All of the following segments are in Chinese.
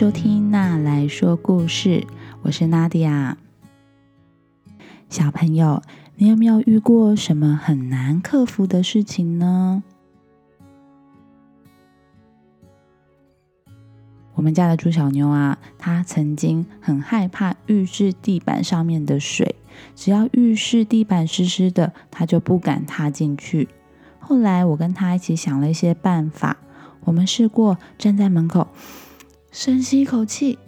收听娜来说故事，我是娜迪亚。小朋友，你有没有遇过什么很难克服的事情呢？我们家的猪小妞啊，她曾经很害怕浴室地板上面的水，只要浴室地板湿湿的，她就不敢踏进去。后来我跟她一起想了一些办法，我们试过站在门口，深吸一口气，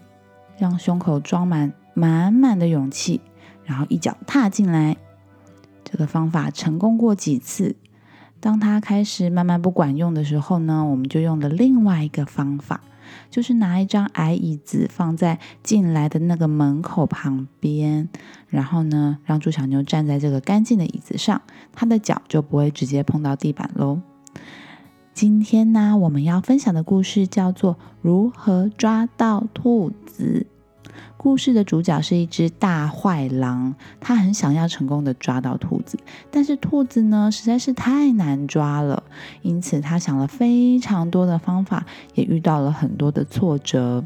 让胸口装满满满的勇气，然后一脚踏进来。这个方法成功过几次。当它开始慢慢不管用的时候呢，我们就用了另外一个方法。就是拿一张矮椅子放在进来的那个门口旁边，然后呢，让猪小妞站在这个干净的椅子上，它的脚就不会直接碰到地板喽。今天呢，我们要分享的故事叫做《如何抓到兔子》。故事的主角是一只大坏狼，他很想要成功的抓到兔子，但是兔子呢实在是太难抓了，因此他想了非常多的方法，也遇到了很多的挫折。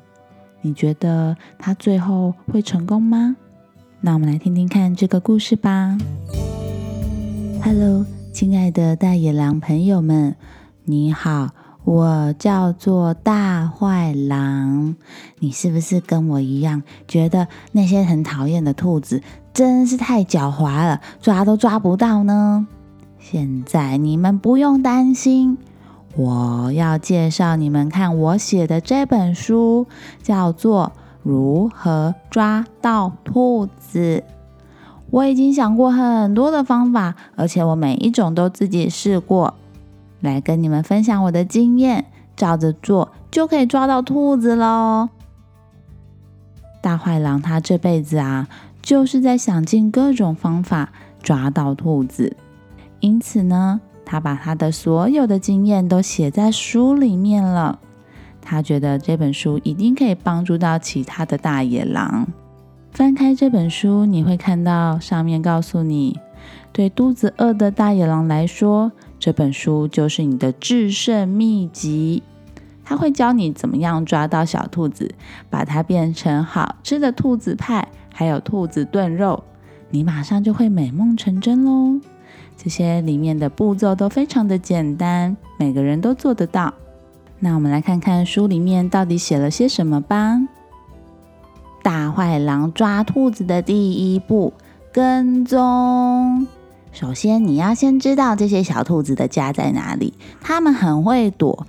你觉得他最后会成功吗？那我们来听听看这个故事吧。Hello，亲爱的大野狼朋友们，你好。我叫做大坏狼，你是不是跟我一样觉得那些很讨厌的兔子真是太狡猾了，抓都抓不到呢？现在你们不用担心，我要介绍你们看我写的这本书，叫做《如何抓到兔子》。我已经想过很多的方法，而且我每一种都自己试过。来跟你们分享我的经验，照着做就可以抓到兔子喽。大坏狼他这辈子啊，就是在想尽各种方法抓到兔子，因此呢，他把他的所有的经验都写在书里面了。他觉得这本书一定可以帮助到其他的大野狼。翻开这本书，你会看到上面告诉你，对肚子饿的大野狼来说。这本书就是你的制胜秘籍，它会教你怎么样抓到小兔子，把它变成好吃的兔子派，还有兔子炖肉，你马上就会美梦成真喽！这些里面的步骤都非常的简单，每个人都做得到。那我们来看看书里面到底写了些什么吧。大坏狼抓兔子的第一步，跟踪。首先，你要先知道这些小兔子的家在哪里。它们很会躲，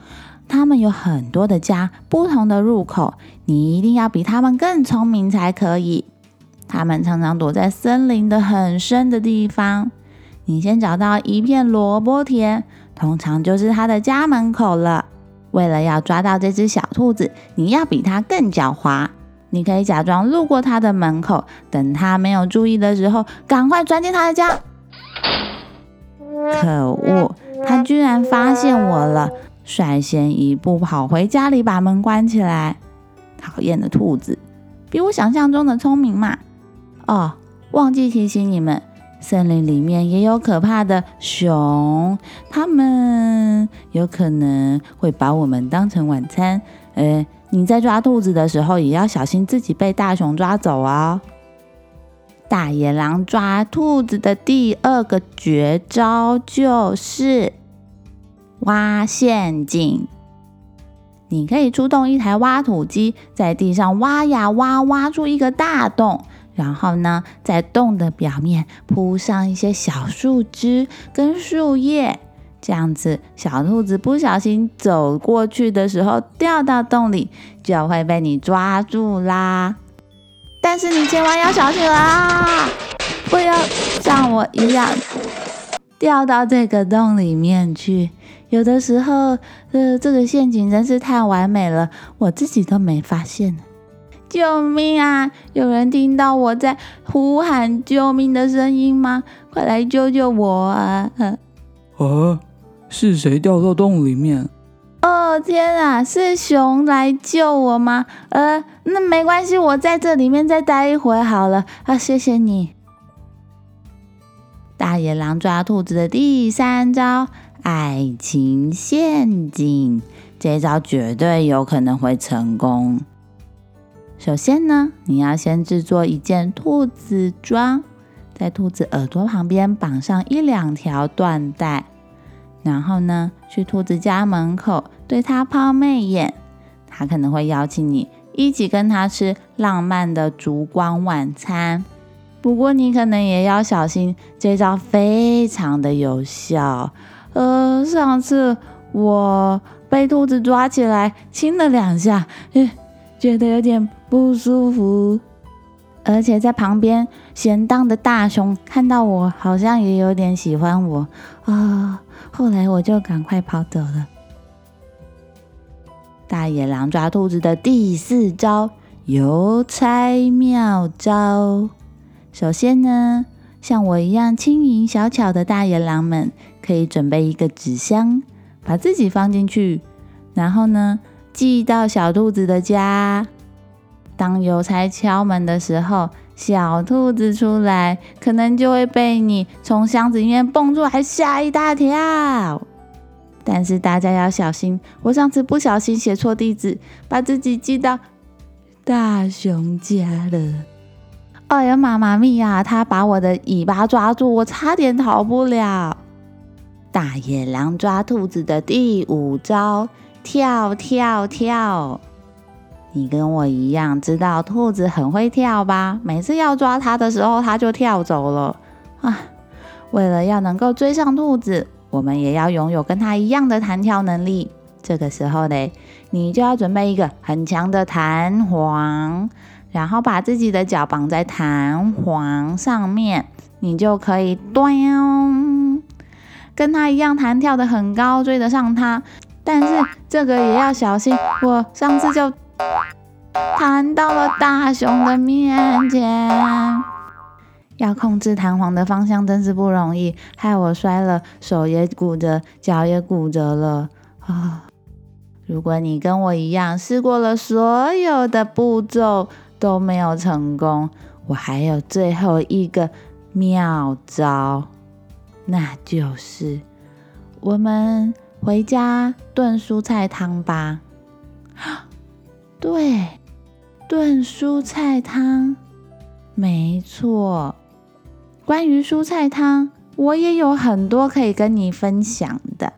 它们有很多的家，不同的入口。你一定要比它们更聪明才可以。它们常常躲在森林的很深的地方。你先找到一片萝卜田，通常就是它的家门口了。为了要抓到这只小兔子，你要比它更狡猾。你可以假装路过它的门口，等它没有注意的时候，赶快钻进它的家。可恶！他居然发现我了，率先一步跑回家里，把门关起来。讨厌的兔子，比我想象中的聪明嘛！哦，忘记提醒你们，森林里面也有可怕的熊，他们有可能会把我们当成晚餐。呃，你在抓兔子的时候，也要小心自己被大熊抓走啊！大野狼抓兔子的第二个绝招就是挖陷阱。你可以出动一台挖土机，在地上挖呀挖，挖出一个大洞，然后呢，在洞的表面铺上一些小树枝跟树叶，这样子小兔子不小心走过去的时候，掉到洞里就会被你抓住啦。但是你千万要小心啊！不要像我一样掉到这个洞里面去。有的时候，呃，这个陷阱真是太完美了，我自己都没发现。救命啊！有人听到我在呼喊救命的声音吗？快来救救我啊！啊，是谁掉到洞里面？哦天啊，是熊来救我吗？呃，那没关系，我在这里面再待一会好了。啊，谢谢你。大野狼抓兔子的第三招——爱情陷阱，这一招绝对有可能会成功。首先呢，你要先制作一件兔子装，在兔子耳朵旁边绑上一两条缎带，然后呢，去兔子家门口对他抛媚眼，他可能会邀请你一起跟他吃浪漫的烛光晚餐。不过你可能也要小心，这招非常的有效。呃，上次我被兔子抓起来亲了两下，觉得有点。不舒服，而且在旁边闲荡的大熊看到我，好像也有点喜欢我啊。后来我就赶快跑走了。大野狼抓兔子的第四招——邮差妙招。首先呢，像我一样轻盈小巧的大野狼们，可以准备一个纸箱，把自己放进去，然后呢，寄到小兔子的家。当邮差敲门的时候，小兔子出来，可能就会被你从箱子里面蹦出来，吓一大跳。但是大家要小心，我上次不小心写错地址，把自己寄到大熊家了。哎呀，妈妈咪呀！他把我的尾巴抓住，我差点逃不了。大野狼抓兔子的第五招：跳跳跳。你跟我一样知道兔子很会跳吧？每次要抓它的时候，它就跳走了啊！为了要能够追上兔子，我们也要拥有跟它一样的弹跳能力。这个时候呢，你就要准备一个很强的弹簧，然后把自己的脚绑在弹簧上面，你就可以咚跟它一样弹跳的很高，追得上它。但是这个也要小心，我上次就。弹到了大熊的面前，要控制弹簧的方向真是不容易，害我摔了，手也骨折，脚也骨折了啊！如果你跟我一样试过了所有的步骤都没有成功，我还有最后一个妙招，那就是我们回家炖蔬菜汤吧。对。炖蔬菜汤，没错。关于蔬菜汤，我也有很多可以跟你分享的。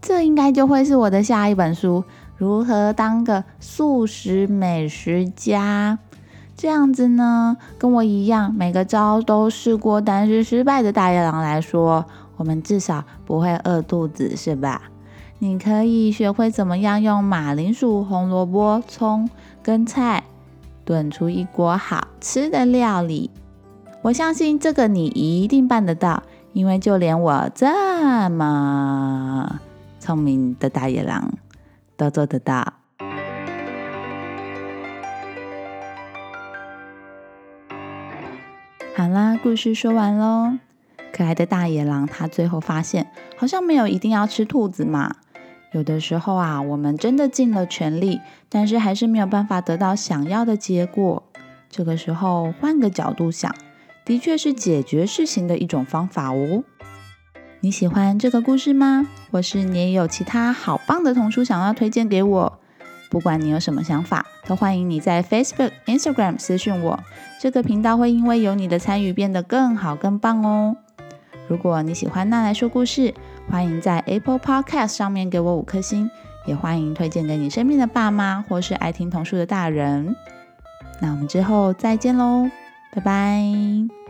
这应该就会是我的下一本书：如何当个素食美食家。这样子呢，跟我一样，每个招都试过但是失败的大野狼来说，我们至少不会饿肚子，是吧？你可以学会怎么样用马铃薯、红萝卜、葱。跟菜炖出一锅好吃的料理，我相信这个你一定办得到，因为就连我这么聪明的大野狼都做得到。好啦，故事说完喽。可爱的大野狼，他最后发现好像没有一定要吃兔子嘛。有的时候啊，我们真的尽了全力，但是还是没有办法得到想要的结果。这个时候换个角度想，的确是解决事情的一种方法哦。你喜欢这个故事吗？或是你也有其他好棒的童书想要推荐给我？不管你有什么想法，都欢迎你在 Facebook、Instagram 私讯我。这个频道会因为有你的参与变得更好、更棒哦。如果你喜欢娜来说故事，欢迎在 Apple Podcast 上面给我五颗星，也欢迎推荐给你身边的爸妈或是爱听童书的大人。那我们之后再见喽，拜拜。